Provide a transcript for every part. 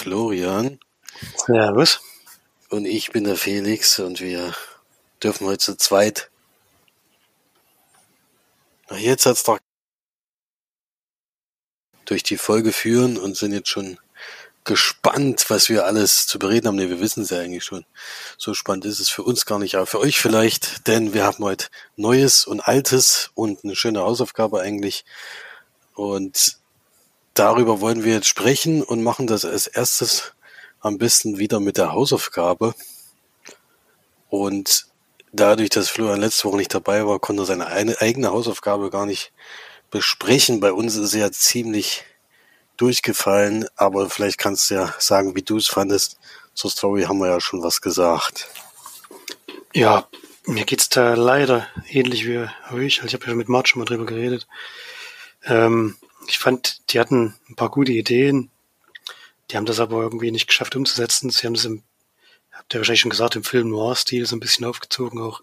Florian. Servus. Und ich bin der Felix und wir dürfen heute zu zweit. Na, jetzt hat's doch durch die Folge führen und sind jetzt schon gespannt, was wir alles zu bereden haben. Ne, wir wissen es ja eigentlich schon. So spannend ist es für uns gar nicht, aber für euch vielleicht, denn wir haben heute Neues und Altes und eine schöne Hausaufgabe eigentlich. Und darüber wollen wir jetzt sprechen und machen das als erstes am besten wieder mit der Hausaufgabe. Und dadurch, dass Florian letzte Woche nicht dabei war, konnte er seine eigene Hausaufgabe gar nicht besprechen. Bei uns ist er ja ziemlich durchgefallen, aber vielleicht kannst du ja sagen, wie du es fandest. Zur Story haben wir ja schon was gesagt. Ja, mir geht's da leider ähnlich wie euch. Also ich habe ja mit Mart schon mal drüber geredet. Ähm, ich fand, die hatten ein paar gute Ideen. Die haben das aber irgendwie nicht geschafft umzusetzen. Sie haben es im, habt ihr wahrscheinlich schon gesagt, im Film Noir-Stil so ein bisschen aufgezogen, auch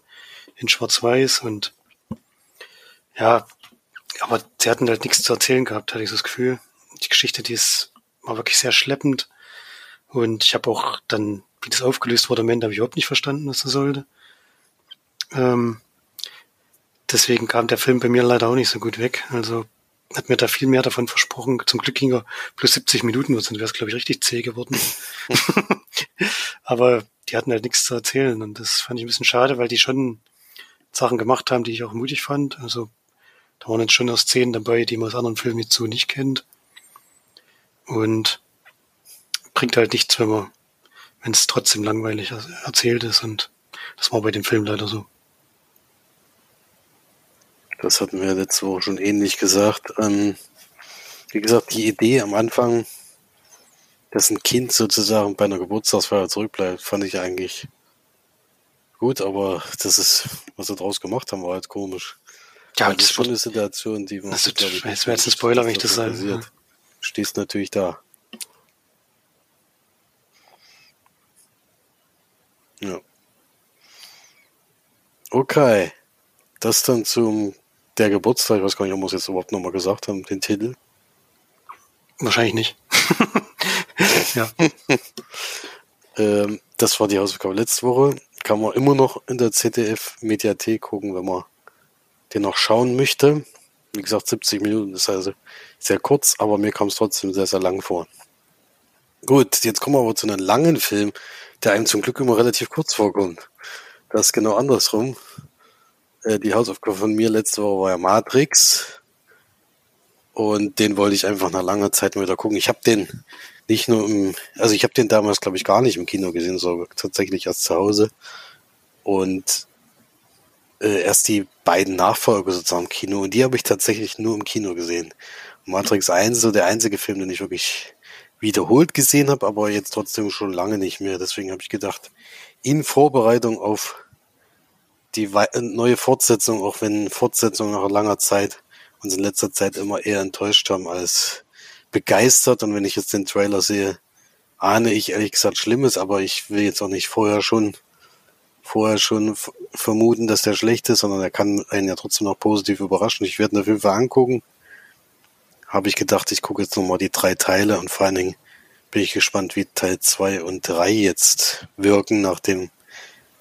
in Schwarz-Weiß und ja, aber sie hatten halt nichts zu erzählen gehabt, hatte ich so das Gefühl. Die Geschichte, die ist, war wirklich sehr schleppend. Und ich habe auch dann, wie das aufgelöst wurde am Ende, habe ich überhaupt nicht verstanden, was das sollte. Ähm, deswegen kam der Film bei mir leider auch nicht so gut weg. Also hat mir da viel mehr davon versprochen. Zum Glück ging er plus 70 Minuten, sonst wäre es, glaube ich, richtig zäh geworden. Aber die hatten halt nichts zu erzählen und das fand ich ein bisschen schade, weil die schon Sachen gemacht haben, die ich auch mutig fand. Also da waren jetzt schon noch Szenen dabei, die man aus anderen Filmen jetzt so nicht kennt. Und bringt halt nichts, wenn man, wenn es trotzdem langweilig erzählt ist und das war bei dem Film leider so. Das hatten wir letzte Woche schon ähnlich gesagt. Ähm, wie gesagt, die Idee am Anfang, dass ein Kind sozusagen bei einer Geburtstagsfeier zurückbleibt, fand ich eigentlich gut, aber das ist, was sie draus gemacht haben, war halt komisch. Ja, das ist schon eine Situation, die man. Das, das wäre jetzt ein Spoiler, wenn ich das sage. Ja. Stehst natürlich da. Ja. Okay. Das dann zum der Geburtstag, ich weiß gar nicht, ob wir es jetzt überhaupt nochmal gesagt haben, den Titel. Wahrscheinlich nicht. ja. ähm, das war die Hausaufgabe letzte Woche. Kann man immer noch in der ZDF-Mediathek gucken, wenn man den noch schauen möchte. Wie gesagt, 70 Minuten ist also sehr kurz, aber mir kam es trotzdem sehr, sehr lang vor. Gut, jetzt kommen wir aber zu einem langen Film, der einem zum Glück immer relativ kurz vorkommt. Das ist genau andersrum. Äh, die Hausaufgabe von mir letzte Woche war ja Matrix. Und den wollte ich einfach nach langer Zeit mal wieder gucken. Ich habe den nicht nur im, also ich habe den damals, glaube ich, gar nicht im Kino gesehen, sondern tatsächlich erst zu Hause. Und äh, erst die beiden Nachfolger sozusagen im Kino. Und die habe ich tatsächlich nur im Kino gesehen. Matrix 1 ist so der einzige Film, den ich wirklich wiederholt gesehen habe, aber jetzt trotzdem schon lange nicht mehr. Deswegen habe ich gedacht, in Vorbereitung auf die neue Fortsetzung, auch wenn Fortsetzungen nach langer Zeit uns in letzter Zeit immer eher enttäuscht haben als begeistert. Und wenn ich jetzt den Trailer sehe, ahne ich ehrlich gesagt Schlimmes, aber ich will jetzt auch nicht vorher schon vorher schon vermuten, dass der schlecht ist, sondern er kann einen ja trotzdem noch positiv überraschen. Ich werde ihn auf jeden Fall angucken. Habe ich gedacht, ich gucke jetzt nochmal die drei Teile und vor allen Dingen bin ich gespannt, wie Teil zwei und drei jetzt wirken, nachdem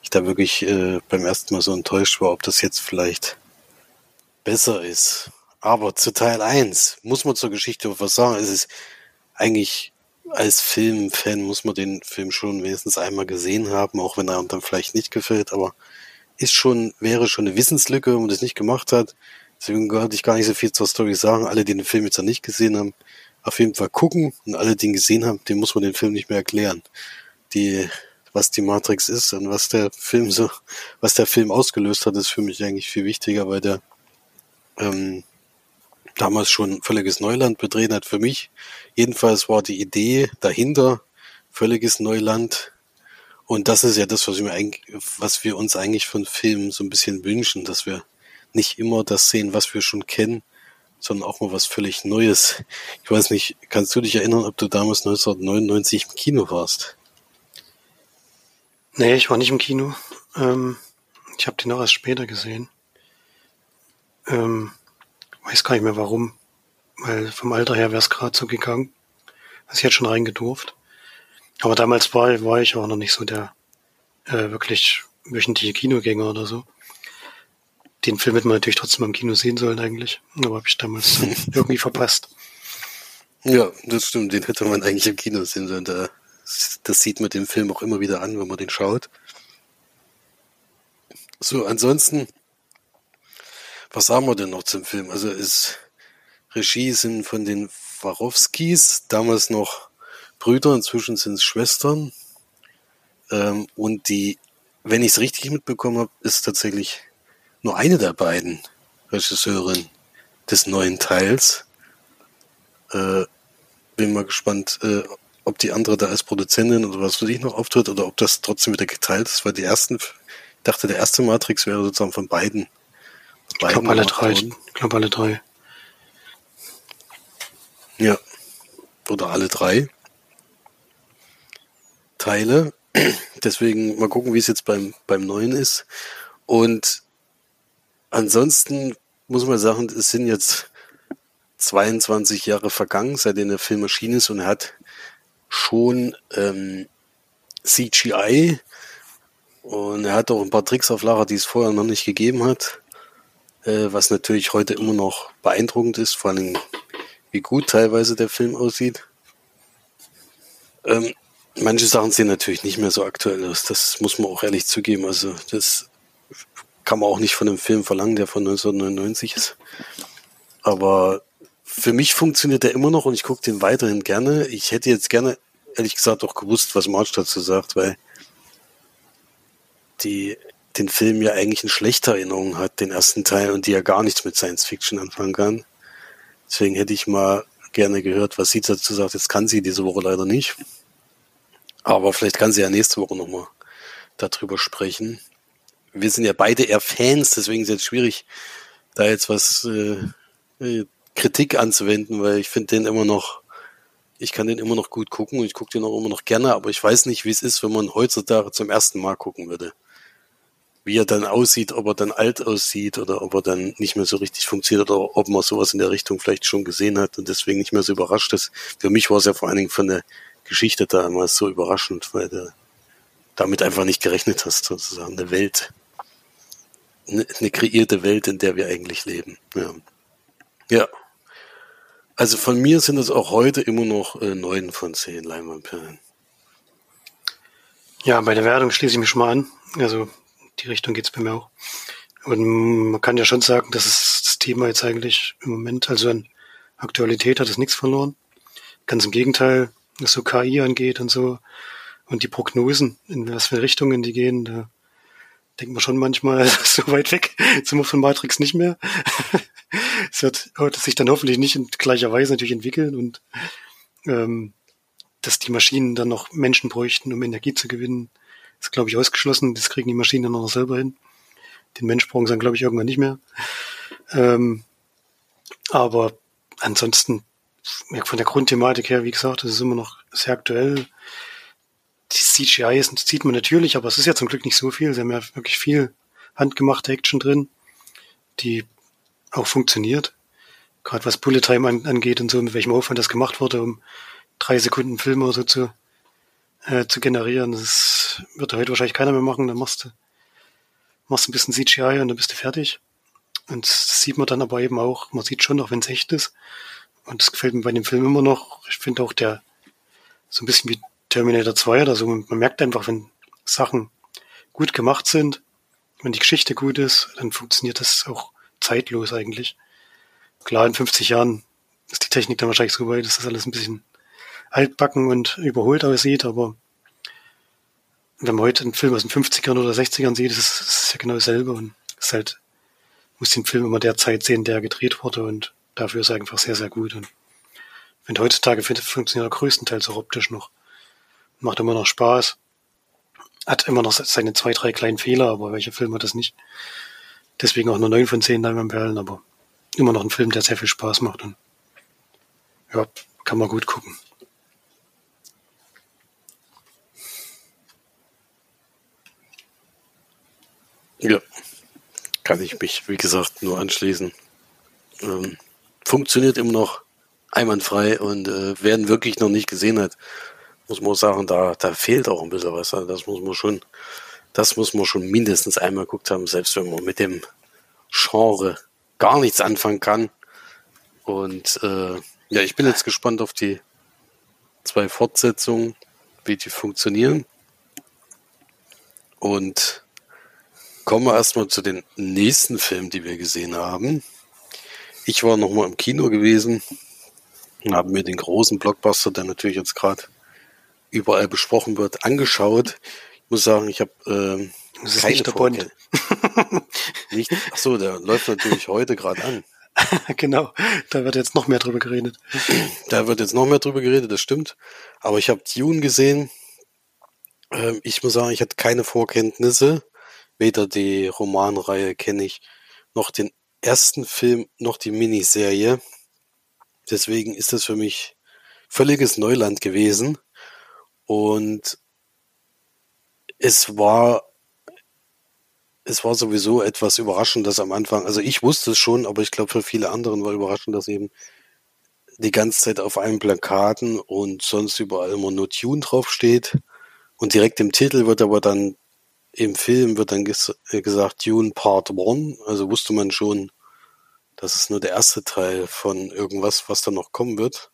ich da wirklich äh, beim ersten Mal so enttäuscht war, ob das jetzt vielleicht besser ist. Aber zu Teil 1 muss man zur Geschichte was sagen. Es ist eigentlich als Filmfan muss man den Film schon wenigstens einmal gesehen haben, auch wenn er dann vielleicht nicht gefällt, aber ist schon, wäre schon eine Wissenslücke, wenn man das nicht gemacht hat. Deswegen wollte ich gar nicht so viel zur Story sagen. Alle, die den Film jetzt noch nicht gesehen haben, auf jeden Fall gucken. Und alle, die ihn gesehen haben, dem muss man den Film nicht mehr erklären. Die was die Matrix ist und was der Film so, was der Film ausgelöst hat, ist für mich eigentlich viel wichtiger, weil der ähm, damals schon völliges Neuland betreten hat für mich. Jedenfalls war die Idee dahinter völliges Neuland. Und das ist ja das, was was wir uns eigentlich von Filmen so ein bisschen wünschen, dass wir nicht immer das sehen, was wir schon kennen, sondern auch mal was völlig Neues. Ich weiß nicht, kannst du dich erinnern, ob du damals 1999 im Kino warst? Nee, ich war nicht im Kino. Ähm, ich habe den auch erst später gesehen. Ähm, weiß gar nicht mehr warum. Weil vom Alter her wäre es gerade so gegangen. Also ich hätte schon reingedurft. Aber damals war, war ich auch noch nicht so der äh, wirklich wöchentliche Kinogänger oder so. Den Film hätte man natürlich trotzdem im Kino sehen sollen eigentlich. Aber habe ich damals irgendwie verpasst. Ja, das stimmt. Den hätte man eigentlich im Kino sehen sollen. Da, das sieht man den Film auch immer wieder an, wenn man den schaut. So, ansonsten, was haben wir denn noch zum Film? Also ist Regie sind von den Warowskis, damals noch Brüder, inzwischen sind es Schwestern. Ähm, und die, wenn ich es richtig mitbekommen habe, ist tatsächlich nur eine der beiden Regisseurin des neuen Teils. Äh, bin mal gespannt, äh, ob die andere da als Produzentin oder was für dich noch auftritt oder ob das trotzdem wieder geteilt ist, weil die ersten, ich dachte, der erste Matrix wäre sozusagen von beiden. Ich glaube alle drei. Ich glaube alle drei. Ja. Oder alle drei Teile. Deswegen mal gucken, wie es jetzt beim, beim neuen ist. Und ansonsten muss man sagen, es sind jetzt 22 Jahre vergangen, seitdem der Film erschienen ist und er hat schon ähm, CGI und er hat auch ein paar Tricks auf Lager, die es vorher noch nicht gegeben hat, äh, was natürlich heute immer noch beeindruckend ist, vor allem wie gut teilweise der Film aussieht. Ähm, manche Sachen sehen natürlich nicht mehr so aktuell aus, das muss man auch ehrlich zugeben. Also das kann man auch nicht von einem Film verlangen, der von 1999 ist. Aber für mich funktioniert der immer noch und ich gucke den weiterhin gerne. Ich hätte jetzt gerne, ehrlich gesagt, auch gewusst, was March dazu sagt, weil die den Film ja eigentlich in schlechter Erinnerung hat, den ersten Teil, und die ja gar nichts mit Science Fiction anfangen kann. Deswegen hätte ich mal gerne gehört, was sie dazu sagt. Jetzt kann sie diese Woche leider nicht. Aber vielleicht kann sie ja nächste Woche nochmal darüber sprechen. Wir sind ja beide eher Fans, deswegen ist es jetzt schwierig, da jetzt was äh, äh Kritik anzuwenden, weil ich finde den immer noch, ich kann den immer noch gut gucken und ich gucke den auch immer noch gerne, aber ich weiß nicht, wie es ist, wenn man heutzutage zum ersten Mal gucken würde. Wie er dann aussieht, ob er dann alt aussieht oder ob er dann nicht mehr so richtig funktioniert oder ob man sowas in der Richtung vielleicht schon gesehen hat und deswegen nicht mehr so überrascht ist. Für mich war es ja vor allen Dingen von der Geschichte damals so überraschend, weil du damit einfach nicht gerechnet hast, sozusagen. Eine Welt, eine, eine kreierte Welt, in der wir eigentlich leben. Ja. Ja. Also von mir sind es auch heute immer noch äh, neun von zehn Leinwandperlen. Ja, bei der Wertung schließe ich mich schon mal an. Also die Richtung geht's bei mir auch. Und man kann ja schon sagen, dass es das Thema jetzt eigentlich im Moment, also an Aktualität hat es nichts verloren. Ganz im Gegenteil, was so KI angeht und so und die Prognosen, in was für Richtungen die gehen, da denkt man schon manchmal, so weit weg sind wir von Matrix nicht mehr. es wird, sich dann hoffentlich nicht in gleicher Weise natürlich entwickeln und ähm, dass die Maschinen dann noch Menschen bräuchten, um Energie zu gewinnen, ist, glaube ich, ausgeschlossen. Das kriegen die Maschinen dann noch selber hin. Den Mensch brauchen sie dann, glaube ich, irgendwann nicht mehr. Ähm, aber ansonsten, von der Grundthematik her, wie gesagt, das ist immer noch sehr aktuell. Die CGI ist, sieht man natürlich, aber es ist ja zum Glück nicht so viel. Sie haben ja wirklich viel handgemachte Action drin, die auch funktioniert. Gerade was Bullet Time an, angeht und so, mit welchem Aufwand das gemacht wurde, um drei Sekunden Film oder so zu, äh, zu generieren. Das wird heute wahrscheinlich keiner mehr machen. Dann machst du, machst ein bisschen CGI und dann bist du fertig. Und das sieht man dann aber eben auch, man sieht schon noch, wenn es echt ist. Und das gefällt mir bei dem Film immer noch. Ich finde auch der, so ein bisschen wie Terminator 2 oder so, man merkt einfach, wenn Sachen gut gemacht sind, wenn die Geschichte gut ist, dann funktioniert das auch zeitlos eigentlich. Klar, in 50 Jahren ist die Technik dann wahrscheinlich so weit, dass das alles ein bisschen altbacken und überholt aussieht, aber wenn man heute einen Film aus den 50ern oder 60ern sieht, ist es, ja genau dasselbe und ist halt, muss den Film immer der Zeit sehen, der gedreht wurde und dafür ist er einfach sehr, sehr gut und finde heutzutage funktioniert er größtenteils auch optisch noch. Macht immer noch Spaß. Hat immer noch seine zwei, drei kleinen Fehler, aber welcher Film hat das nicht? Deswegen auch nur neun von zehn Perlen, aber immer noch ein Film, der sehr viel Spaß macht und ja, kann man gut gucken. Ja, kann ich mich, wie gesagt, nur anschließen. Ähm, funktioniert immer noch einwandfrei und äh, wer ihn wirklich noch nicht gesehen hat, muss man sagen, da, da fehlt auch ein bisschen was. Also das muss man schon, das muss man schon mindestens einmal geguckt haben, selbst wenn man mit dem Genre gar nichts anfangen kann. Und äh, ja, ich bin jetzt gespannt auf die zwei Fortsetzungen, wie die funktionieren. Und kommen wir erstmal zu den nächsten Filmen, die wir gesehen haben. Ich war nochmal im Kino gewesen und habe mir den großen Blockbuster, der natürlich jetzt gerade überall besprochen wird, angeschaut. Ich muss sagen, ich habe äh, das ist nicht der Bond. nicht, ach so, der läuft natürlich heute gerade an. genau, da wird jetzt noch mehr drüber geredet. Da wird jetzt noch mehr drüber geredet, das stimmt. Aber ich habe Dune gesehen. Ähm, ich muss sagen, ich hatte keine Vorkenntnisse. Weder die Romanreihe kenne ich, noch den ersten Film, noch die Miniserie. Deswegen ist das für mich völliges Neuland gewesen. Und es war es war sowieso etwas überraschend, dass am Anfang, also ich wusste es schon, aber ich glaube für viele anderen war überraschend, dass eben die ganze Zeit auf allen Plakaten und sonst überall immer nur Tune draufsteht. Und direkt im Titel wird aber dann, im Film wird dann ges äh, gesagt Tune Part One. Also wusste man schon, das ist nur der erste Teil von irgendwas, was dann noch kommen wird.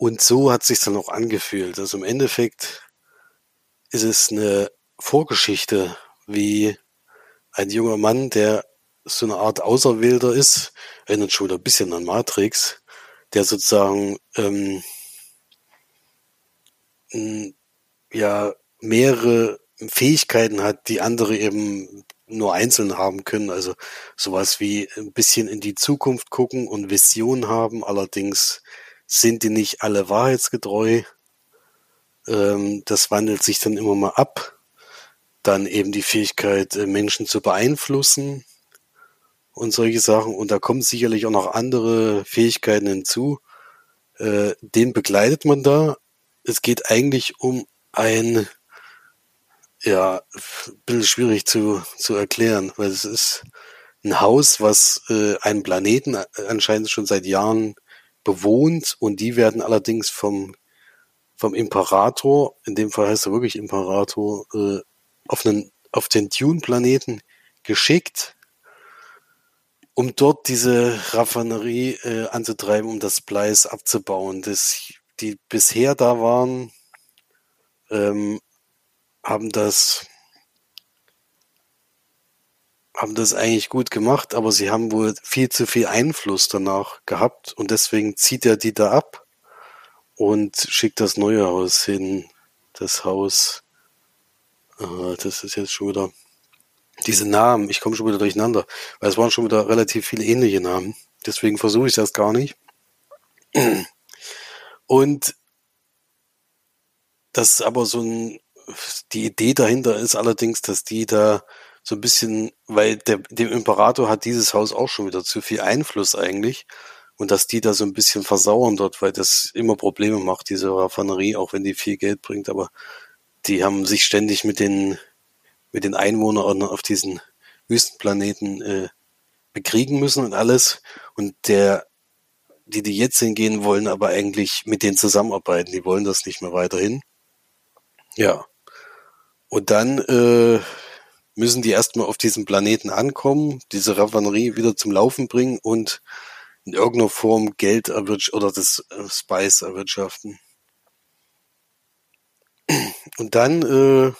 Und so hat sich dann auch angefühlt. Also im Endeffekt ist es eine Vorgeschichte, wie ein junger Mann, der so eine Art Auserwählter ist, erinnert schon wieder ein bisschen an Matrix, der sozusagen ähm, ja mehrere Fähigkeiten hat, die andere eben nur einzeln haben können. Also sowas wie ein bisschen in die Zukunft gucken und Vision haben. Allerdings sind die nicht alle wahrheitsgetreu. Ähm, das wandelt sich dann immer mal ab. Dann eben die Fähigkeit, äh, Menschen zu beeinflussen und solche Sachen. Und da kommen sicherlich auch noch andere Fähigkeiten hinzu. Äh, den begleitet man da. Es geht eigentlich um ein, ja, ein bisschen schwierig zu, zu erklären, weil es ist ein Haus, was äh, einen Planeten äh, anscheinend schon seit Jahren bewohnt und die werden allerdings vom, vom Imperator, in dem Fall heißt er wirklich Imperator, äh, auf, einen, auf den Dune-Planeten geschickt, um dort diese Raffinerie äh, anzutreiben, um das Splice abzubauen. Das, die bisher da waren, ähm, haben das haben das eigentlich gut gemacht, aber sie haben wohl viel zu viel Einfluss danach gehabt und deswegen zieht er die da ab und schickt das neue Haus hin, das Haus äh, das ist jetzt schon wieder diese Namen, ich komme schon wieder durcheinander, weil es waren schon wieder relativ viele ähnliche Namen. Deswegen versuche ich das gar nicht. Und das aber so ein, die Idee dahinter ist allerdings, dass die da so ein bisschen, weil der, dem Imperator hat dieses Haus auch schon wieder zu viel Einfluss eigentlich und dass die da so ein bisschen versauern dort, weil das immer Probleme macht, diese Raffinerie, auch wenn die viel Geld bringt, aber die haben sich ständig mit den, mit den Einwohnern auf diesen Wüstenplaneten äh, bekriegen müssen und alles. Und der, die, die jetzt hingehen wollen, aber eigentlich mit denen zusammenarbeiten. Die wollen das nicht mehr weiterhin. Ja. Und dann äh, müssen die erstmal auf diesem Planeten ankommen, diese Raffinerie wieder zum Laufen bringen und in irgendeiner Form Geld erwirtschaften oder das äh, Spice erwirtschaften. Und dann, äh,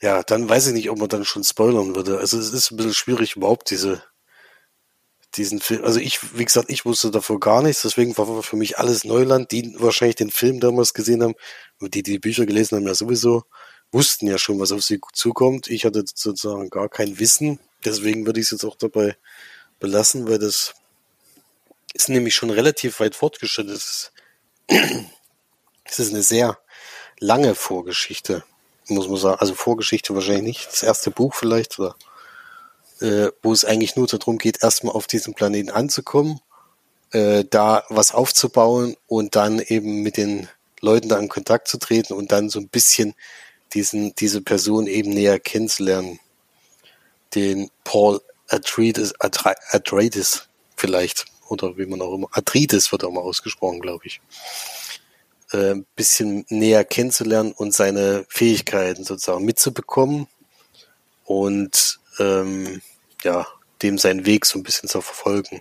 ja, dann weiß ich nicht, ob man dann schon spoilern würde. Also es ist ein bisschen schwierig überhaupt diese, diesen Film. Also ich, wie gesagt, ich wusste davor gar nichts, deswegen war für mich alles Neuland. Die wahrscheinlich den Film damals gesehen haben, die die Bücher gelesen haben, ja sowieso, wussten ja schon, was auf sie zukommt. Ich hatte sozusagen gar kein Wissen. Deswegen würde ich es jetzt auch dabei belassen, weil das ist nämlich schon relativ weit fortgeschritten. Es ist eine sehr lange Vorgeschichte, muss man sagen. Also Vorgeschichte wahrscheinlich nicht, das erste Buch vielleicht, oder äh, wo es eigentlich nur darum geht, erstmal auf diesem Planeten anzukommen, äh, da was aufzubauen und dann eben mit den Leuten da in Kontakt zu treten und dann so ein bisschen diesen, diese Person eben näher kennenzulernen. Den Paul Atreides, Atreides vielleicht, oder wie man auch immer, Atreides wird auch mal ausgesprochen, glaube ich. äh, ein bisschen näher kennenzulernen und seine Fähigkeiten sozusagen mitzubekommen und ähm, ja, dem seinen Weg so ein bisschen zu verfolgen.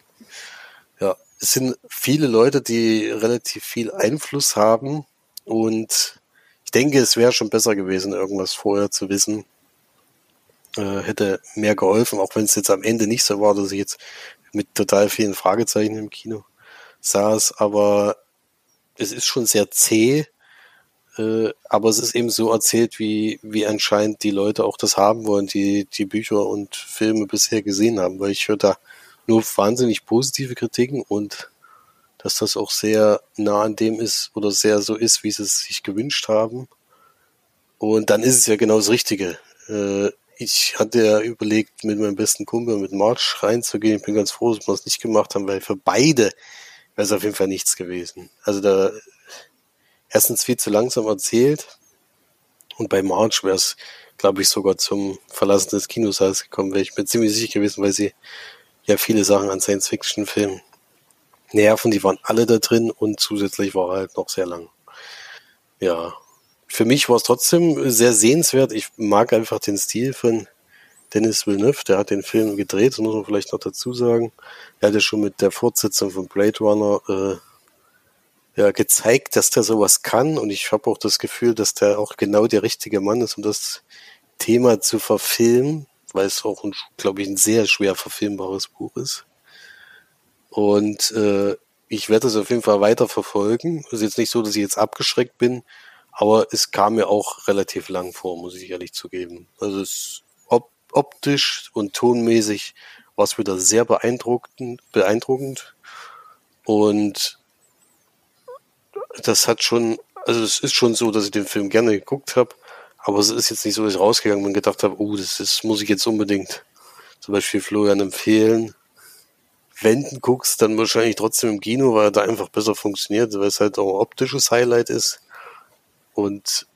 Ja, es sind viele Leute, die relativ viel Einfluss haben und ich denke, es wäre schon besser gewesen, irgendwas vorher zu wissen. Äh, hätte mehr geholfen, auch wenn es jetzt am Ende nicht so war, dass ich jetzt mit total vielen Fragezeichen im Kino saß, aber es ist schon sehr zäh, äh, aber es ist eben so erzählt, wie, wie anscheinend die Leute auch das haben wollen, die die Bücher und Filme bisher gesehen haben, weil ich höre da nur wahnsinnig positive Kritiken und dass das auch sehr nah an dem ist oder sehr so ist, wie sie es sich gewünscht haben. Und dann ist es ja genau das Richtige. Äh, ich hatte ja überlegt, mit meinem besten Kumpel, mit March reinzugehen. Ich bin ganz froh, dass wir es nicht gemacht haben, weil für beide wäre es auf jeden Fall nichts gewesen. Also da erstens viel zu langsam erzählt und bei March wäre es, glaube ich, sogar zum Verlassen des Kinosaals gekommen, wäre ich mir ziemlich sicher gewesen, weil sie ja viele Sachen an Science-Fiction-Filmen nerven, die waren alle da drin und zusätzlich war er halt noch sehr lang. Ja, für mich war es trotzdem sehr sehenswert. Ich mag einfach den Stil von Dennis Villeneuve, der hat den Film gedreht, muss man vielleicht noch dazu sagen. Er hatte schon mit der Fortsetzung von Blade Runner äh, ja, gezeigt, dass der sowas kann und ich habe auch das Gefühl, dass der auch genau der richtige Mann ist, um das Thema zu verfilmen, weil es auch, glaube ich, ein sehr schwer verfilmbares Buch ist. Und äh, ich werde es auf jeden Fall weiter verfolgen. Es ist jetzt nicht so, dass ich jetzt abgeschreckt bin, aber es kam mir auch relativ lang vor, muss ich ehrlich zugeben. Also es op optisch und tonmäßig war es wieder sehr beeindruckend, beeindruckend. Und das hat schon, also es ist schon so, dass ich den Film gerne geguckt habe, aber es ist jetzt nicht so, dass ich rausgegangen bin und gedacht habe, oh, das, das muss ich jetzt unbedingt zum Beispiel Florian empfehlen. Du guckst, dann wahrscheinlich trotzdem im Kino, weil er da einfach besser funktioniert, weil es halt auch ein optisches Highlight ist. Und,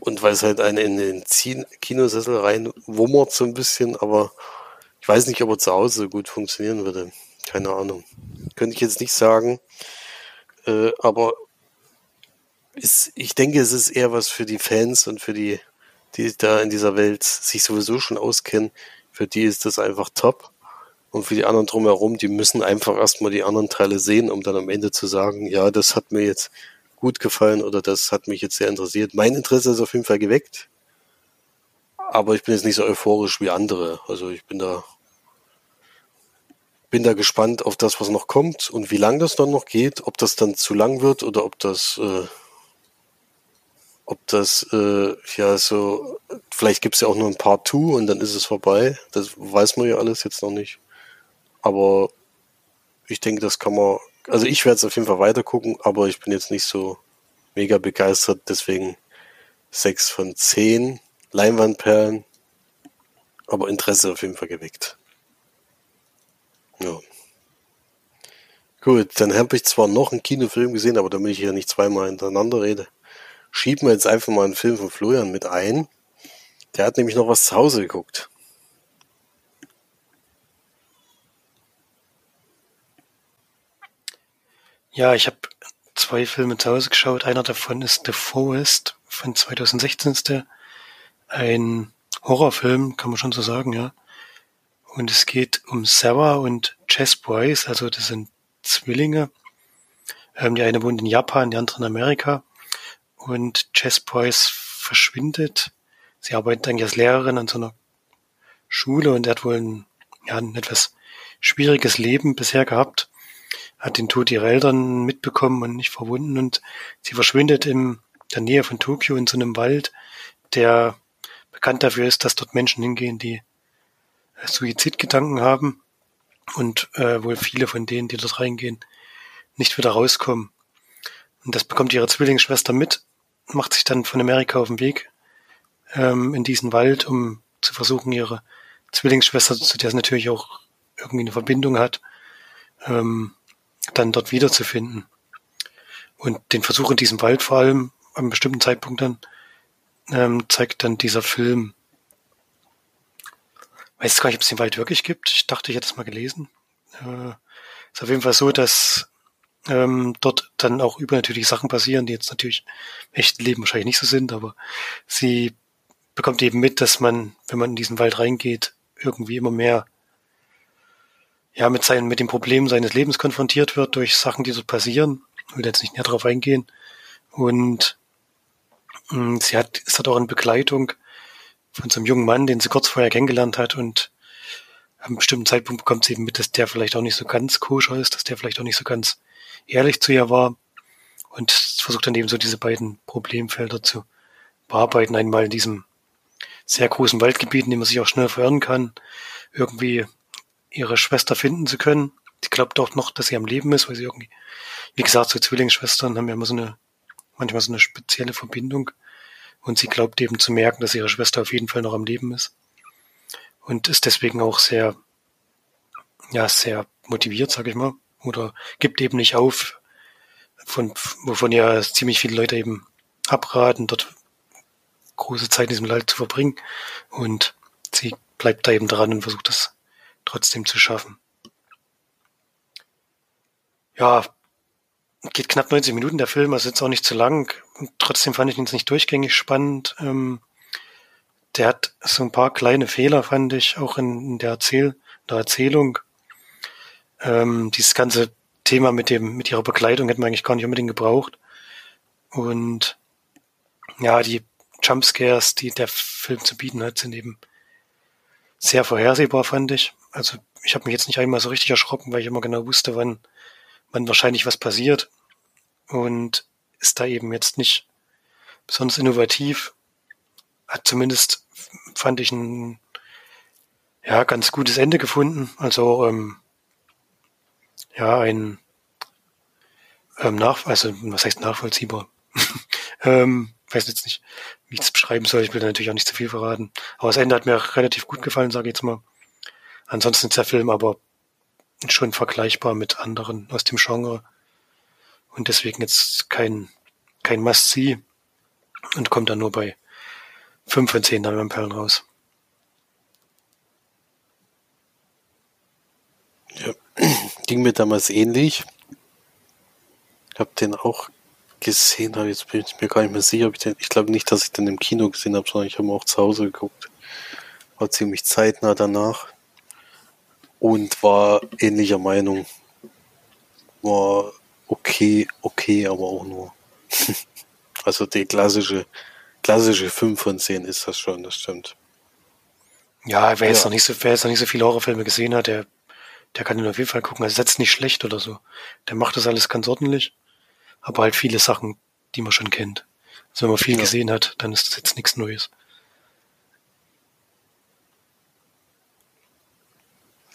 und weil es halt einen in den Kinosessel rein wummert so ein bisschen, aber ich weiß nicht, ob er zu Hause so gut funktionieren würde. Keine Ahnung. Könnte ich jetzt nicht sagen. Äh, aber ist, ich denke, es ist eher was für die Fans und für die, die da in dieser Welt sich sowieso schon auskennen. Für die ist das einfach top. Und für die anderen drumherum, die müssen einfach erstmal die anderen Teile sehen, um dann am Ende zu sagen, ja, das hat mir jetzt gut gefallen oder das hat mich jetzt sehr interessiert. Mein Interesse ist auf jeden Fall geweckt. Aber ich bin jetzt nicht so euphorisch wie andere. Also ich bin da, bin da gespannt auf das, was noch kommt und wie lang das dann noch geht, ob das dann zu lang wird oder ob das, äh, ob das, äh, ja, so, vielleicht gibt es ja auch nur ein Part 2 und dann ist es vorbei. Das weiß man ja alles jetzt noch nicht. Aber ich denke, das kann man also ich werde es auf jeden Fall weiter gucken, aber ich bin jetzt nicht so mega begeistert, deswegen sechs von zehn Leinwandperlen, aber Interesse auf jeden Fall geweckt. Ja. Gut, dann habe ich zwar noch einen Kinofilm gesehen, aber damit ich hier nicht zweimal hintereinander rede, schieben wir jetzt einfach mal einen Film von Florian mit ein. Der hat nämlich noch was zu Hause geguckt. Ja, ich habe zwei Filme zu Hause geschaut. Einer davon ist The Forest von 2016 ist der. Ein Horrorfilm, kann man schon so sagen, ja. Und es geht um Sarah und Jess Boyce, also das sind Zwillinge. Ähm, die eine wohnt in Japan, die andere in Amerika. Und Jess Boyce verschwindet. Sie arbeitet eigentlich als Lehrerin an so einer Schule und er hat wohl ein, ja, ein etwas schwieriges Leben bisher gehabt hat den Tod ihrer Eltern mitbekommen und nicht verwunden und sie verschwindet in der Nähe von Tokio in so einem Wald, der bekannt dafür ist, dass dort Menschen hingehen, die äh, Suizidgedanken haben und äh, wohl viele von denen, die dort reingehen, nicht wieder rauskommen. Und das bekommt ihre Zwillingsschwester mit, macht sich dann von Amerika auf den Weg ähm, in diesen Wald, um zu versuchen, ihre Zwillingsschwester, zu der sie natürlich auch irgendwie eine Verbindung hat, ähm, dann dort wiederzufinden. Und den Versuch in diesem Wald vor allem, an bestimmten Zeitpunkt dann, ähm, zeigt dann dieser Film. Weiß gar nicht, ob es den Wald wirklich gibt. Ich dachte, ich hätte es mal gelesen. Äh, ist auf jeden Fall so, dass ähm, dort dann auch übernatürliche Sachen passieren, die jetzt natürlich im echten Leben wahrscheinlich nicht so sind, aber sie bekommt eben mit, dass man, wenn man in diesen Wald reingeht, irgendwie immer mehr ja, mit seinen, mit den Problemen seines Lebens konfrontiert wird durch Sachen, die so passieren. Ich will jetzt nicht näher drauf eingehen. Und mh, hm, sie hat, ist hat auch in Begleitung von so einem jungen Mann, den sie kurz vorher kennengelernt hat und am bestimmten Zeitpunkt bekommt sie eben mit, dass der vielleicht auch nicht so ganz koscher ist, dass der vielleicht auch nicht so ganz ehrlich zu ihr war und versucht dann eben so diese beiden Problemfelder zu bearbeiten. Einmal in diesem sehr großen Waldgebiet, in dem man sich auch schnell verirren kann, irgendwie ihre Schwester finden zu können. Sie glaubt auch noch, dass sie am Leben ist, weil sie irgendwie, wie gesagt, so Zwillingsschwestern haben ja immer so eine, manchmal so eine spezielle Verbindung. Und sie glaubt eben zu merken, dass ihre Schwester auf jeden Fall noch am Leben ist. Und ist deswegen auch sehr, ja, sehr motiviert, sag ich mal. Oder gibt eben nicht auf, von, wovon ja ziemlich viele Leute eben abraten, dort große Zeit in diesem Leid zu verbringen. Und sie bleibt da eben dran und versucht das trotzdem zu schaffen. Ja, geht knapp 90 Minuten der Film, also jetzt auch nicht zu lang. Und trotzdem fand ich ihn jetzt nicht durchgängig spannend. Ähm, der hat so ein paar kleine Fehler, fand ich, auch in, der, Erzähl der Erzählung. Ähm, dieses ganze Thema mit dem, mit ihrer Bekleidung hätte man eigentlich gar nicht unbedingt gebraucht. Und ja, die Jumpscares, die der Film zu bieten hat, sind eben sehr vorhersehbar, fand ich. Also ich habe mich jetzt nicht einmal so richtig erschrocken, weil ich immer genau wusste, wann, wann wahrscheinlich was passiert. Und ist da eben jetzt nicht besonders innovativ. Hat zumindest, fand ich, ein ja, ganz gutes Ende gefunden. Also ähm, ja, ein ähm, nach, also was heißt nachvollziehbar? ähm, weiß jetzt nicht, wie ich es beschreiben soll. Ich will da natürlich auch nicht zu viel verraten. Aber das Ende hat mir relativ gut gefallen, sage ich jetzt mal. Ansonsten ist der Film aber schon vergleichbar mit anderen aus dem Genre und deswegen jetzt kein, kein Must-See und kommt dann nur bei 5 von 10 Diamantperlen raus. Ja, ging mir damals ähnlich. Ich habe den auch gesehen, aber jetzt bin ich mir gar nicht mehr sicher, ob ich ich glaube nicht, dass ich den im Kino gesehen habe, sondern ich habe auch zu Hause geguckt. War ziemlich zeitnah danach und war ähnlicher Meinung. War okay, okay, aber auch nur. also die klassische, klassische 5 von 10 ist das schon, das stimmt. Ja, wer jetzt noch nicht so, wer jetzt noch nicht so viele Horrorfilme gesehen hat, der, der kann ihn auf jeden Fall gucken. Also ist jetzt nicht schlecht oder so. Der macht das alles ganz ordentlich. Aber halt viele Sachen, die man schon kennt. Also wenn man viel ja. gesehen hat, dann ist das jetzt nichts Neues.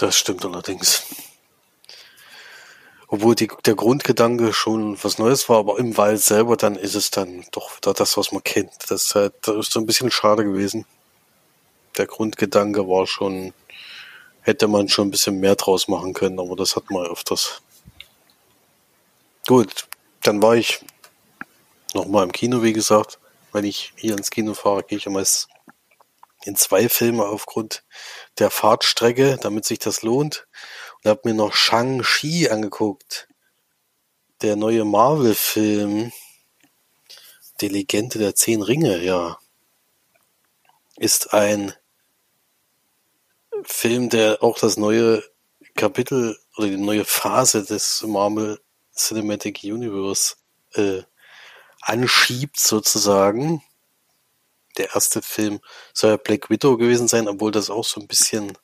Das stimmt allerdings. Obwohl die, der Grundgedanke schon was Neues war, aber im Wald selber, dann ist es dann doch wieder das, was man kennt. Das, halt, das ist so ein bisschen schade gewesen. Der Grundgedanke war schon, hätte man schon ein bisschen mehr draus machen können, aber das hat man öfters. Gut, dann war ich nochmal im Kino, wie gesagt. Wenn ich hier ins Kino fahre, gehe ich ja meist in zwei Filme aufgrund der Fahrtstrecke, damit sich das lohnt. Und habe mir noch Shang-Chi angeguckt. Der neue Marvel-Film. Die Legende der Zehn Ringe, ja. Ist ein Film, der auch das neue Kapitel oder die neue Phase des Marvel Cinematic Universe äh, anschiebt sozusagen der erste Film soll ja Black Widow gewesen sein, obwohl das auch so ein bisschen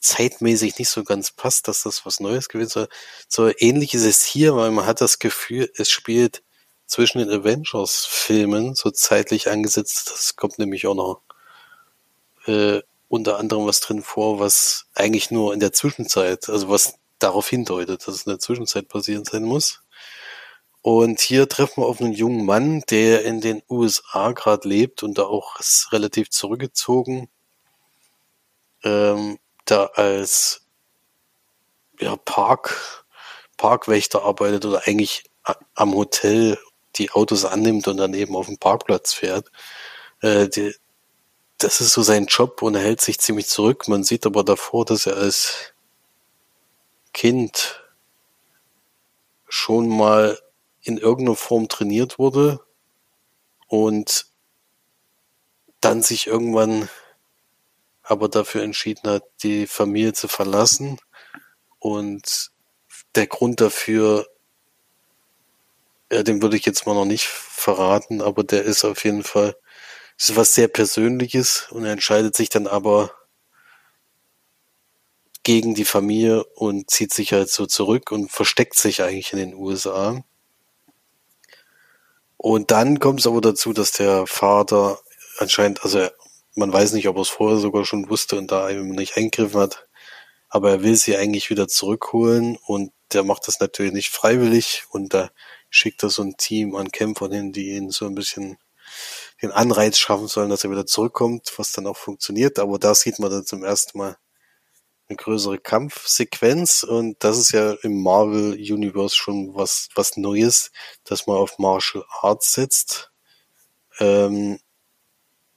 zeitmäßig nicht so ganz passt, dass das was Neues gewesen soll. So ähnlich ist es hier, weil man hat das Gefühl, es spielt zwischen den Avengers-Filmen so zeitlich angesetzt. Das kommt nämlich auch noch äh, unter anderem was drin vor, was eigentlich nur in der Zwischenzeit, also was darauf hindeutet, dass es in der Zwischenzeit passieren sein muss. Und hier treffen wir auf einen jungen Mann, der in den USA gerade lebt und da auch relativ zurückgezogen, ähm, da als ja, Park, Parkwächter arbeitet oder eigentlich am Hotel die Autos annimmt und dann eben auf dem Parkplatz fährt. Äh, die, das ist so sein Job und er hält sich ziemlich zurück. Man sieht aber davor, dass er als Kind schon mal in irgendeiner Form trainiert wurde und dann sich irgendwann aber dafür entschieden hat, die Familie zu verlassen. Und der Grund dafür, ja, den würde ich jetzt mal noch nicht verraten, aber der ist auf jeden Fall, ist was sehr Persönliches und er entscheidet sich dann aber gegen die Familie und zieht sich halt so zurück und versteckt sich eigentlich in den USA. Und dann kommt es aber dazu, dass der Vater anscheinend, also man weiß nicht, ob er es vorher sogar schon wusste und da eben nicht eingegriffen hat, aber er will sie eigentlich wieder zurückholen und der macht das natürlich nicht freiwillig und da schickt er so ein Team an Kämpfern hin, die ihn so ein bisschen den Anreiz schaffen sollen, dass er wieder zurückkommt, was dann auch funktioniert. Aber da sieht man dann zum ersten Mal eine größere Kampfsequenz und das ist ja im Marvel Universe schon was, was Neues, dass man auf Martial Arts setzt. Ähm,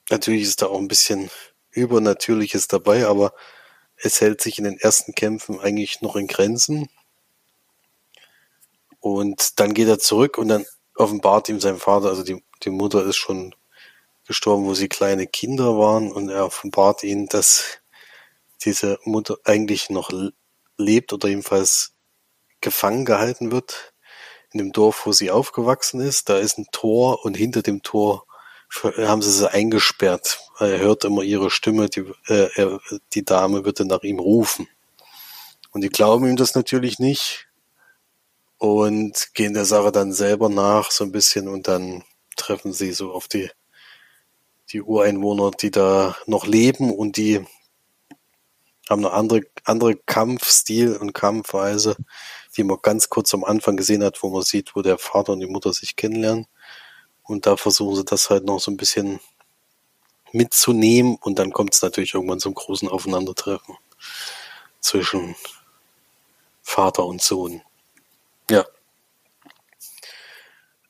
natürlich ist da auch ein bisschen Übernatürliches dabei, aber es hält sich in den ersten Kämpfen eigentlich noch in Grenzen. Und dann geht er zurück und dann offenbart ihm sein Vater, also die, die Mutter ist schon gestorben, wo sie kleine Kinder waren und er offenbart ihnen, dass diese Mutter eigentlich noch lebt oder jedenfalls gefangen gehalten wird in dem Dorf, wo sie aufgewachsen ist. Da ist ein Tor und hinter dem Tor haben sie sie eingesperrt. Er hört immer ihre Stimme, die, äh, die Dame würde nach ihm rufen. Und die glauben ihm das natürlich nicht und gehen der Sache dann selber nach so ein bisschen und dann treffen sie so auf die, die Ureinwohner, die da noch leben und die haben eine andere, andere Kampfstil und Kampfweise, die man ganz kurz am Anfang gesehen hat, wo man sieht, wo der Vater und die Mutter sich kennenlernen. Und da versuchen sie das halt noch so ein bisschen mitzunehmen und dann kommt es natürlich irgendwann zum großen Aufeinandertreffen zwischen Vater und Sohn. Ja.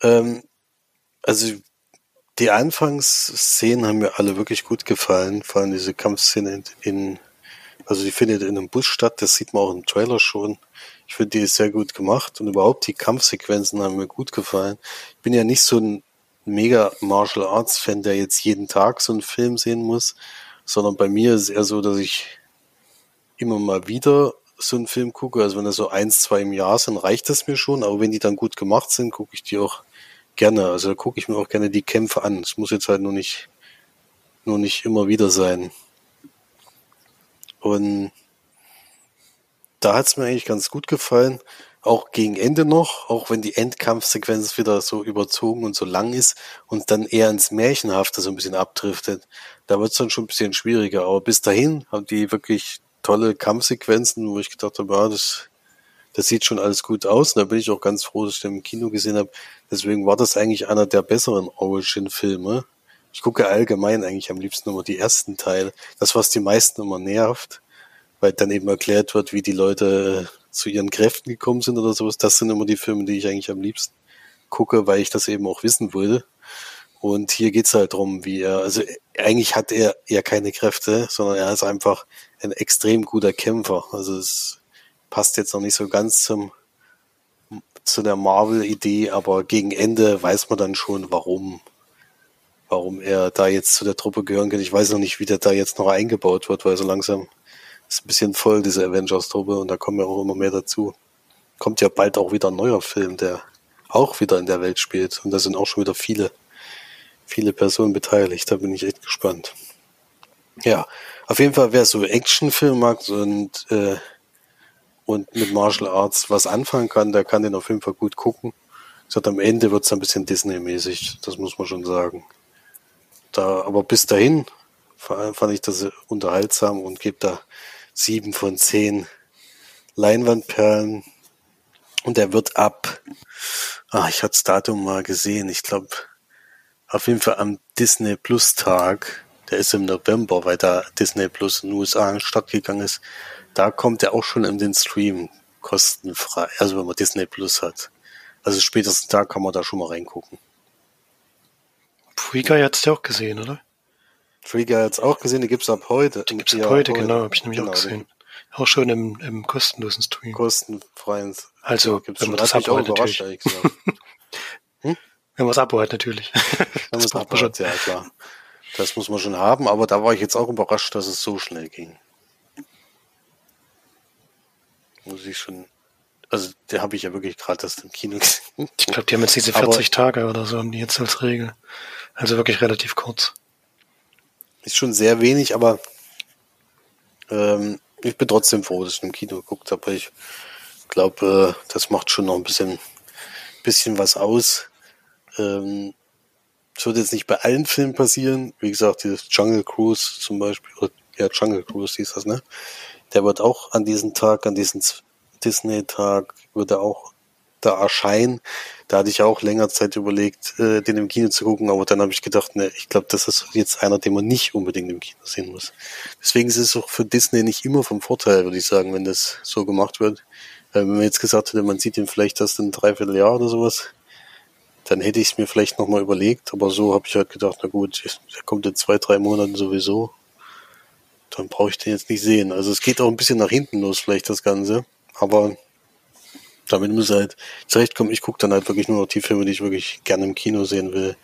Ähm, also die Anfangsszenen haben mir alle wirklich gut gefallen, vor allem diese Kampfszene in, in also die findet in einem Bus statt, das sieht man auch im Trailer schon. Ich finde, die ist sehr gut gemacht und überhaupt die Kampfsequenzen haben mir gut gefallen. Ich bin ja nicht so ein mega Martial Arts Fan, der jetzt jeden Tag so einen Film sehen muss, sondern bei mir ist es eher so, dass ich immer mal wieder so einen Film gucke. Also wenn das so eins, zwei im Jahr sind, reicht das mir schon. Aber wenn die dann gut gemacht sind, gucke ich die auch gerne. Also da gucke ich mir auch gerne die Kämpfe an. Es muss jetzt halt nur nicht, nur nicht immer wieder sein. Und da hat es mir eigentlich ganz gut gefallen auch gegen Ende noch, auch wenn die Endkampfsequenz wieder so überzogen und so lang ist und dann eher ins Märchenhafte so ein bisschen abdriftet, da wird es dann schon ein bisschen schwieriger. Aber bis dahin haben die wirklich tolle Kampfsequenzen, wo ich gedacht habe, ja, das, das sieht schon alles gut aus. Und da bin ich auch ganz froh, dass ich den im Kino gesehen habe. Deswegen war das eigentlich einer der besseren Origin-Filme. Ich gucke allgemein eigentlich am liebsten immer die ersten Teile. Das, was die meisten immer nervt, weil dann eben erklärt wird, wie die Leute zu ihren Kräften gekommen sind oder sowas. Das sind immer die Filme, die ich eigentlich am liebsten gucke, weil ich das eben auch wissen wollte. Und hier geht's halt drum, wie er, also eigentlich hat er ja keine Kräfte, sondern er ist einfach ein extrem guter Kämpfer. Also es passt jetzt noch nicht so ganz zum, zu der Marvel-Idee, aber gegen Ende weiß man dann schon, warum, warum er da jetzt zu der Truppe gehören kann. Ich weiß noch nicht, wie der da jetzt noch eingebaut wird, weil so langsam ist ein bisschen voll, diese Avengers-Truppe, und da kommen ja auch immer mehr dazu. Kommt ja bald auch wieder ein neuer Film, der auch wieder in der Welt spielt. Und da sind auch schon wieder viele, viele Personen beteiligt. Da bin ich echt gespannt. Ja, auf jeden Fall, wer so Actionfilm mag und, äh, und mit Martial Arts was anfangen kann, der kann den auf jeden Fall gut gucken. Gesagt, am Ende wird's ein bisschen Disney-mäßig, das muss man schon sagen. Da, aber bis dahin fand ich das unterhaltsam und gebe da sieben von zehn Leinwandperlen. Und er wird ab, ah, ich hatte das Datum mal gesehen, ich glaube, auf jeden Fall am Disney Plus Tag, der ist im November, weil da Disney Plus in den USA in Start gegangen ist, da kommt er auch schon in den Stream kostenfrei, also wenn man Disney Plus hat. Also spätestens da kann man da schon mal reingucken. Free Guy hat's ja auch gesehen, oder? Free Guy hat's auch gesehen, die gibt's ab heute. Den gibt's ab ja, heute, heute, genau, habe ich nämlich genau, auch gesehen. auch schon im, im kostenlosen Stream. Kostenfreien. Also, Gibt's wenn schon. man das überrascht, natürlich. gesagt. Wenn man das Abo hat, natürlich. Wenn man es braucht man hat, ja klar. Das muss man schon haben, aber da war ich jetzt auch überrascht, dass es so schnell ging. Muss ich schon. Also, der habe ich ja wirklich gerade das im Kino gesehen. Ich glaube, die haben jetzt diese Aber- 40 Tage oder so, haben die jetzt als Regel. Also wirklich relativ kurz. Ist schon sehr wenig, aber ähm, ich bin trotzdem froh, dass ich im Kino geguckt habe. Ich glaube, äh, das macht schon noch ein bisschen, bisschen was aus. Ähm, das wird jetzt nicht bei allen Filmen passieren. Wie gesagt, dieses Jungle Cruise zum Beispiel, oder, ja, Jungle Cruise hieß das, ne? Der wird auch an diesem Tag, an diesem Disney-Tag, wird er auch da erscheinen. Da hatte ich auch länger Zeit überlegt, äh, den im Kino zu gucken, aber dann habe ich gedacht, ne, ich glaube, das ist jetzt einer, den man nicht unbedingt im Kino sehen muss. Deswegen ist es auch für Disney nicht immer vom Vorteil, würde ich sagen, wenn das so gemacht wird. Äh, wenn man jetzt gesagt hätte, man sieht ihn vielleicht erst in ein Dreivierteljahr oder sowas, dann hätte ich es mir vielleicht nochmal überlegt, aber so habe ich halt gedacht, na gut, der kommt in zwei, drei Monaten sowieso. Dann brauche ich den jetzt nicht sehen. Also es geht auch ein bisschen nach hinten los, vielleicht das Ganze. Aber damit muss er halt zurechtkommen. Ich gucke dann halt wirklich nur noch die Filme, die ich wirklich gerne im Kino sehen will.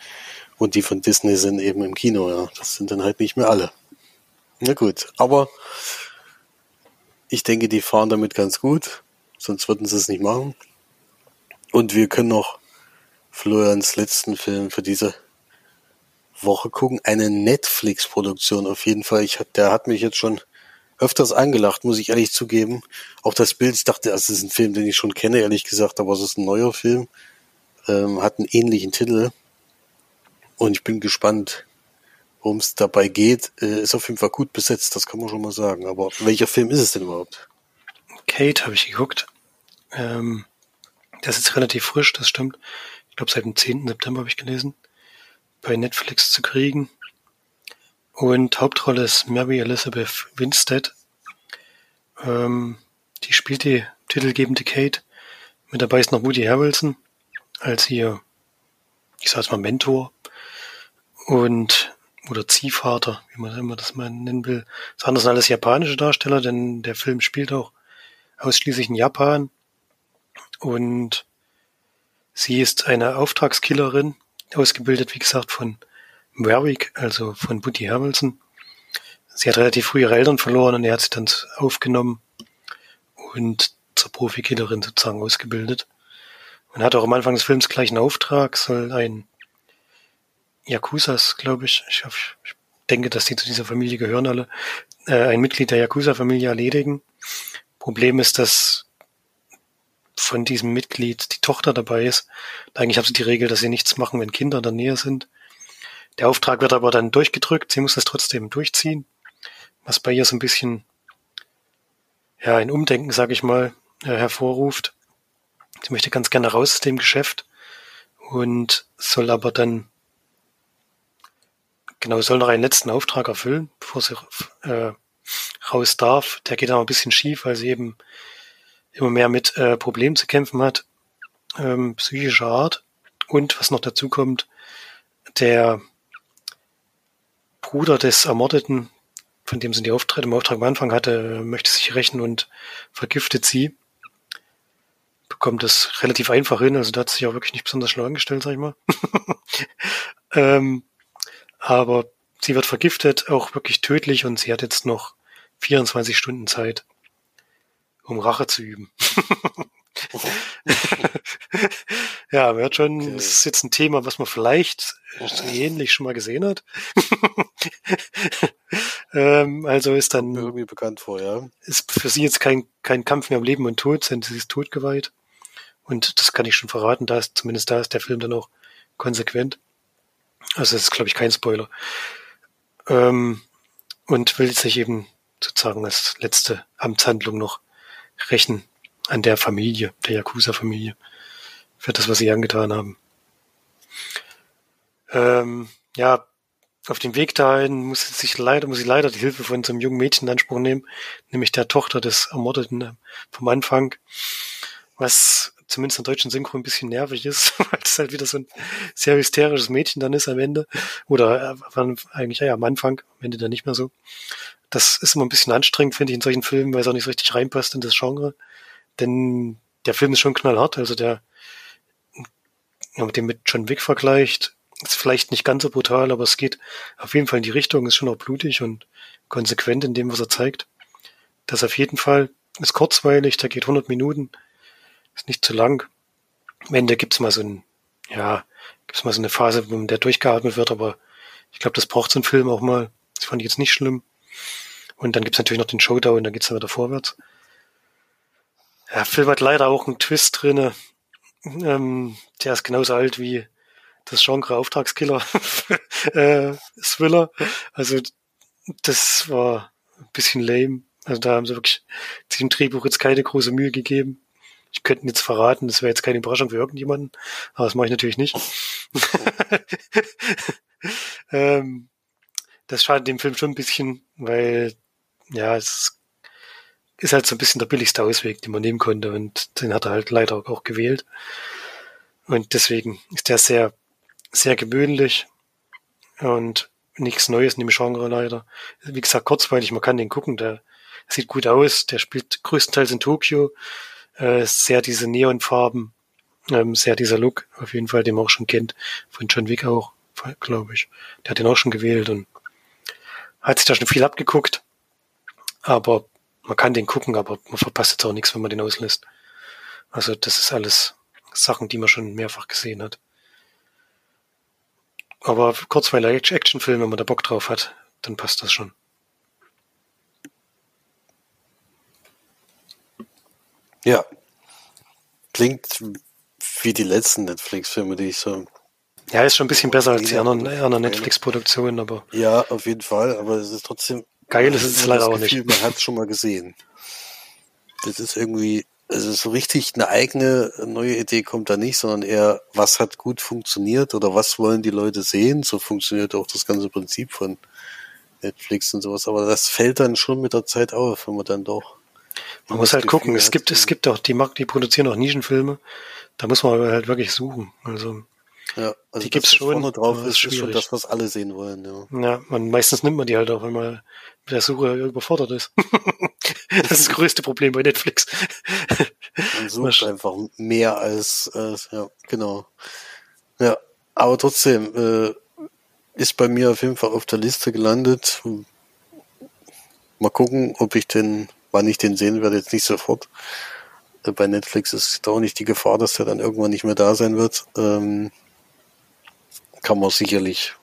Und die von Disney sind eben im Kino, ja. Das sind dann halt nicht mehr alle. Na gut, aber ich denke, die fahren damit ganz gut. Sonst würden sie es nicht machen. Und wir können noch Florians letzten Film für diese Woche gucken. Eine Netflix-Produktion auf jeden Fall. Ich, der hat mich jetzt schon öfters angelacht, muss ich ehrlich zugeben. Auch das Bild, ich dachte, das ist ein Film, den ich schon kenne, ehrlich gesagt, aber es ist ein neuer Film. Ähm, hat einen ähnlichen Titel. Und ich bin gespannt, worum es dabei geht. Äh, ist auf jeden Fall gut besetzt, das kann man schon mal sagen. Aber welcher Film ist es denn überhaupt? Kate habe ich geguckt. Ähm, der ist relativ frisch, das stimmt. Ich glaube, seit dem 10. September habe ich gelesen. Bei Netflix zu kriegen. Und Hauptrolle ist Mary Elizabeth Winstead. Ähm, die spielt die titelgebende Kate. Mit dabei ist noch Woody Harrelson als ihr, ich sag's mal, Mentor und oder Ziehvater, wie man immer das mal nennen will. Das andere sind alles japanische Darsteller, denn der Film spielt auch ausschließlich in Japan. Und sie ist eine Auftragskillerin, ausgebildet, wie gesagt, von Warwick, also von Woody Harrelson. Sie hat relativ früh ihre Eltern verloren und er hat sie dann aufgenommen und zur Profikillerin sozusagen ausgebildet. Und hat auch am Anfang des Films gleich einen Auftrag, soll ein Yakuzas, glaube ich, ich, hoffe, ich denke, dass die zu dieser Familie gehören alle, äh, ein Mitglied der Yakuza-Familie erledigen. Problem ist, dass von diesem Mitglied die Tochter dabei ist. Eigentlich haben sie die Regel, dass sie nichts machen, wenn Kinder in der Nähe sind. Der Auftrag wird aber dann durchgedrückt, sie muss es trotzdem durchziehen, was bei ihr so ein bisschen ja, ein Umdenken, sage ich mal, äh, hervorruft. Sie möchte ganz gerne raus aus dem Geschäft und soll aber dann genau soll noch einen letzten Auftrag erfüllen, bevor sie äh, raus darf. Der geht aber ein bisschen schief, weil sie eben immer mehr mit äh, Problemen zu kämpfen hat, ähm, psychischer Art. Und was noch dazu kommt, der Bruder des Ermordeten, von dem sie die Auftritt im Auftrag am Anfang hatte, möchte sich rächen und vergiftet sie. Bekommt das relativ einfach hin, also da hat sie sich auch wirklich nicht besonders schlau angestellt, sag ich mal. ähm, aber sie wird vergiftet, auch wirklich tödlich und sie hat jetzt noch 24 Stunden Zeit, um Rache zu üben. ja, man hört schon, Okay. das ist jetzt ein Thema, was man vielleicht ähnlich schon mal gesehen hat. ähm, also ist dann irgendwie bekannt vor, ja. ist für sie jetzt kein, kein Kampf mehr um Leben und Tod, sondern sie ist totgeweiht. Und das kann ich schon verraten, da ist, zumindest da ist der Film dann auch konsequent. Also das ist, glaube ich, kein Spoiler. Ähm, und will sich eben sozusagen als letzte Amtshandlung noch rächen an der Familie, der Yakuza-Familie, für das, was sie angetan haben. Ähm, ja, auf dem Weg dahin muss sie sich leider, muss sie leider die Hilfe von so einem jungen Mädchen in Anspruch nehmen, nämlich der Tochter des Ermordeten äh, vom Anfang, was zumindest in deutschen Synchro ein bisschen nervig ist, weil es halt wieder so ein sehr hysterisches Mädchen dann ist am Ende. Oder äh, eigentlich ja, am Anfang, am Ende dann nicht mehr so. Das ist immer ein bisschen anstrengend, finde ich, in solchen Filmen, weil es auch nicht so richtig reinpasst in das Genre. Denn der Film ist schon knallhart, also der, ja, mit dem mit John Wick vergleicht, ist vielleicht nicht ganz so brutal, aber es geht auf jeden Fall in die Richtung, ist schon auch blutig und konsequent in dem, was er zeigt. Das auf jeden Fall ist kurzweilig, der geht 100 Minuten, ist nicht zu lang. Am Ende gibt's mal so ein, ja, gibt's mal so eine Phase, wo der durchgeatmet wird, aber ich glaube, das braucht so ein Film auch mal. Das fand ich jetzt nicht schlimm. Und dann gibt's natürlich noch den Showdown dann geht's dann wieder vorwärts. Der Film hat leider auch einen Twist drinne. Ähm, der ist genauso alt wie das Genre Auftragskiller äh, Thriller. Also das war ein bisschen lame. Also da haben sie wirklich im Drehbuch jetzt keine große Mühe gegeben. Ich könnte jetzt verraten, das wäre jetzt keine Überraschung für irgendjemanden, aber das mache ich natürlich nicht. ähm, das schadet dem Film schon ein bisschen, weil ja, es ist halt so ein bisschen der billigste Ausweg, den man nehmen konnte und den hat er halt leider auch gewählt. Und deswegen ist der sehr, sehr gewöhnlich und nichts Neues in dem Genre leider. Wie gesagt, kurzweilig, man kann den gucken, der sieht gut aus, der spielt größtenteils in Tokio, äh, sehr diese Neonfarben, ähm, sehr dieser Look, auf jeden Fall, den man auch schon kennt, von John Wick auch, glaube ich. Der hat den auch schon gewählt und hat sich da schon viel abgeguckt, aber man kann den gucken, aber man verpasst jetzt auch nichts, wenn man den auslässt. Also das ist alles Sachen, die man schon mehrfach gesehen hat. Aber kurzweilig Actionfilm, wenn man da Bock drauf hat, dann passt das schon. Ja. Klingt wie die letzten Netflix-Filme, die ich so. Ja, ist schon ein bisschen besser als die anderen, anderen Netflix-Produktionen, aber. Ja, auf jeden Fall, aber es ist trotzdem. Geil ist es leider auch nicht. Man hat es schon mal gesehen. Das ist irgendwie, also so richtig eine eigene neue Idee kommt da nicht, sondern eher, was hat gut funktioniert oder was wollen die Leute sehen? So funktioniert auch das ganze Prinzip von Netflix und sowas. Aber das fällt dann schon mit der Zeit auf, wenn man dann doch man muss halt gucken. Es gibt, es gibt auch, die, die produzieren auch Nischenfilme. Da muss man halt wirklich suchen. Also, ja, also die gibt's das, schon. drauf ist, ist schon das, was alle sehen wollen. Ja, ja man, meistens nimmt man die halt auch, wenn man mit der Suche überfordert ist. das ist das größte Problem bei Netflix. man sucht einfach mehr als, äh, ja, genau. Ja, aber trotzdem, äh, ist bei mir auf jeden Fall auf der Liste gelandet. Mal gucken, ob ich den wann ich den sehen werde, jetzt nicht sofort. Äh, bei Netflix ist da auch nicht die Gefahr, dass der dann irgendwann nicht mehr da sein wird. Ähm, kann man sicherlich.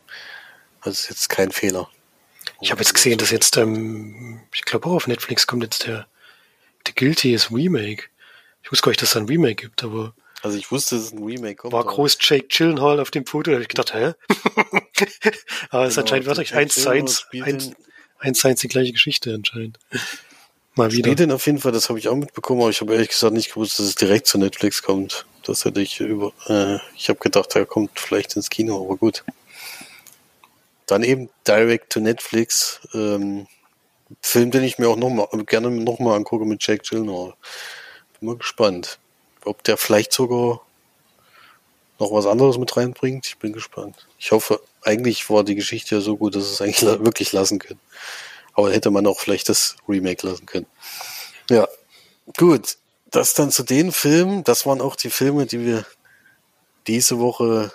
Das ist jetzt kein Fehler. Ich habe jetzt gesehen, dass jetzt, ähm, ich glaube auch auf Netflix kommt jetzt der, der Guilty ist Remake. Ich wusste gar nicht, dass es ein Remake gibt, aber. Also ich wusste, dass es ein Remake kommt. War groß Jake Chillenhall auf dem Foto, da habe ich gedacht, hä? aber es ist genau, anscheinend wirklich eins zu eins, eins, eins zu eins die gleiche Geschichte anscheinend. Mal wieder. Spielt den auf jeden Fall, das habe ich auch mitbekommen, aber ich habe ehrlich gesagt nicht gewusst, dass es direkt zu Netflix kommt. Das hätte ich über, äh, ich habe gedacht, er kommt vielleicht ins Kino, aber gut. Dann eben direct to Netflix, ähm, Film, den ich mir auch noch mal, gerne nochmal angucke mit Jack Gyllenhaal. Bin mal gespannt, ob der vielleicht sogar noch was anderes mit reinbringt. Ich bin gespannt. Ich hoffe, eigentlich war die Geschichte ja so gut, dass es eigentlich wirklich lassen können. Aber hätte man auch vielleicht das Remake lassen können. Ja, gut. Das dann zu den Filmen. Das waren auch die Filme, die wir diese Woche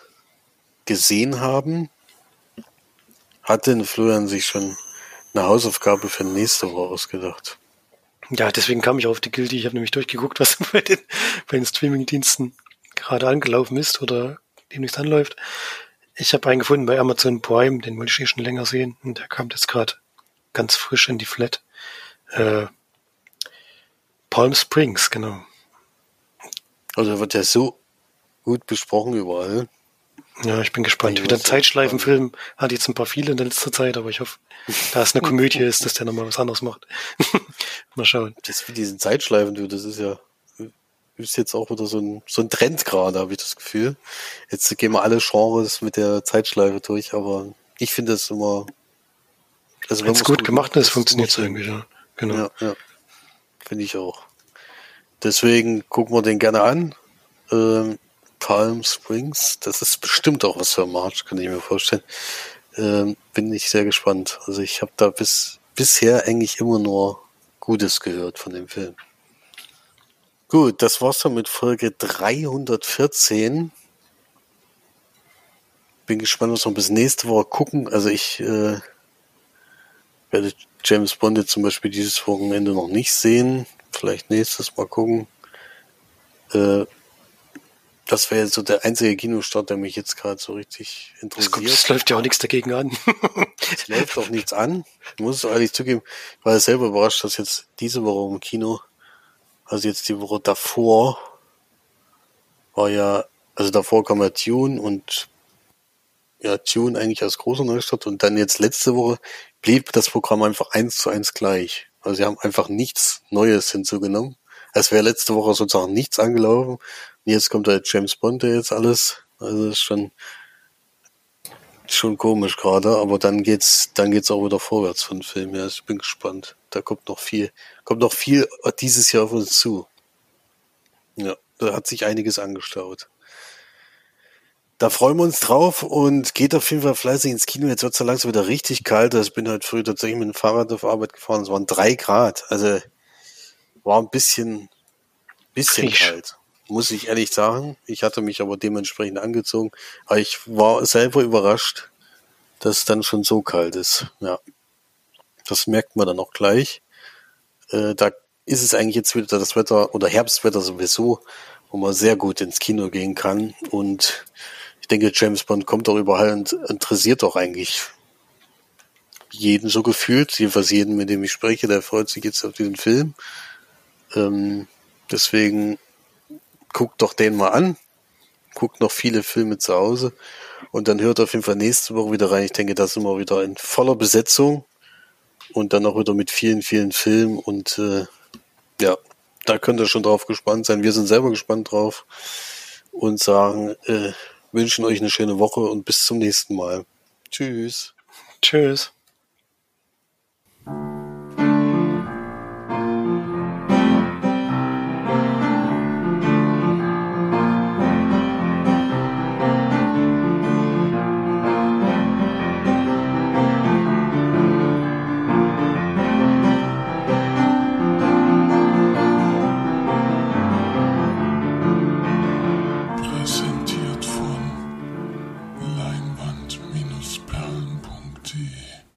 gesehen haben. Hat denn Florian sich schon eine Hausaufgabe für nächste Woche ausgedacht? Ja, deswegen kam ich auf die Guilty. Ich habe nämlich durchgeguckt, was bei den, bei den Streaming-Diensten gerade angelaufen ist oder demnächst anläuft. Ich habe einen gefunden bei Amazon Prime, den wollte ich eh schon länger sehen und der kam jetzt gerade ganz frisch in die Flat. Äh, Palm Springs, genau. Also wird ja so gut besprochen überall. Ja, ich bin gespannt. Wieder ein Zeitschleifenfilm hat jetzt ein paar viele in der letzten Zeit, aber ich hoffe, da es eine Komödie ist, dass der nochmal was anderes macht. mal schauen. Das wie diesen Zeitschleifen, du, das ist ja ist jetzt auch wieder so ein, so ein Trend gerade, habe ich das Gefühl. Jetzt gehen wir alle Genres mit der Zeitschleife durch, aber ich finde das immer also wenn es gut, gut gemacht ist, funktioniert es irgendwie, ja. Genau. Ja, ja. Finde ich auch. Deswegen gucken wir den gerne an. Ähm, Palm Springs, das ist bestimmt auch was für March, kann ich mir vorstellen. Ähm, bin ich sehr gespannt. Also ich habe da bis bisher eigentlich immer nur Gutes gehört von dem Film. Gut, das war's dann mit Folge 314. Bin gespannt, was wir bis nächste Woche gucken. Also ich äh, werde James Bond jetzt zum Beispiel dieses Wochenende noch nicht sehen. Vielleicht nächstes Mal gucken. Äh, das wäre so der einzige Kinostart, der mich jetzt gerade so richtig interessiert. Es läuft ja auch nichts dagegen an. es läuft auch nichts an. Ich muss es ehrlich zugeben, ich war selber überrascht, dass jetzt diese Woche im Kino, also jetzt die Woche davor, war ja, also davor kam ja Tune und ja, Tune eigentlich als großer Neustadt und dann jetzt letzte Woche blieb das Programm einfach eins zu eins gleich. Also sie haben einfach nichts Neues hinzugenommen. Es wäre letzte Woche sozusagen nichts angelaufen Jetzt kommt halt James Bond, der jetzt alles. Also ist schon, schon komisch gerade, aber dann geht's, dann geht's auch wieder vorwärts von Film. Ja, ich bin gespannt. Da kommt noch viel, kommt noch viel dieses Jahr auf uns zu. Ja, da hat sich einiges angestaut. Da freuen wir uns drauf und geht auf jeden Fall fleißig ins Kino. Jetzt wird's ja langsam wieder richtig kalt. Also ich bin heute früh tatsächlich mit dem Fahrrad auf Arbeit gefahren. Es waren drei Grad. Also war ein bisschen, bisschen Frisch. kalt muss ich ehrlich sagen. Ich hatte mich aber dementsprechend angezogen. Aber ich war selber überrascht, dass es dann schon so kalt ist. Ja. Das merkt man dann auch gleich. Äh, da ist es eigentlich jetzt wieder das Wetter oder Herbstwetter sowieso, wo man sehr gut ins Kino gehen kann. Und ich denke, James Bond kommt auch überall und interessiert auch eigentlich jeden so gefühlt. Jedenfalls jeden, mit dem ich spreche, der freut sich jetzt auf diesen Film. Ähm, deswegen guckt doch den mal an, guckt noch viele Filme zu Hause und dann hört auf jeden Fall nächste Woche wieder rein. Ich denke, da sind wir wieder in voller Besetzung und dann auch wieder mit vielen, vielen Filmen und äh, ja, da könnt ihr schon drauf gespannt sein. Wir sind selber gespannt drauf und sagen, äh, wünschen euch eine schöne Woche und bis zum nächsten Mal. Tschüss. Tschüss.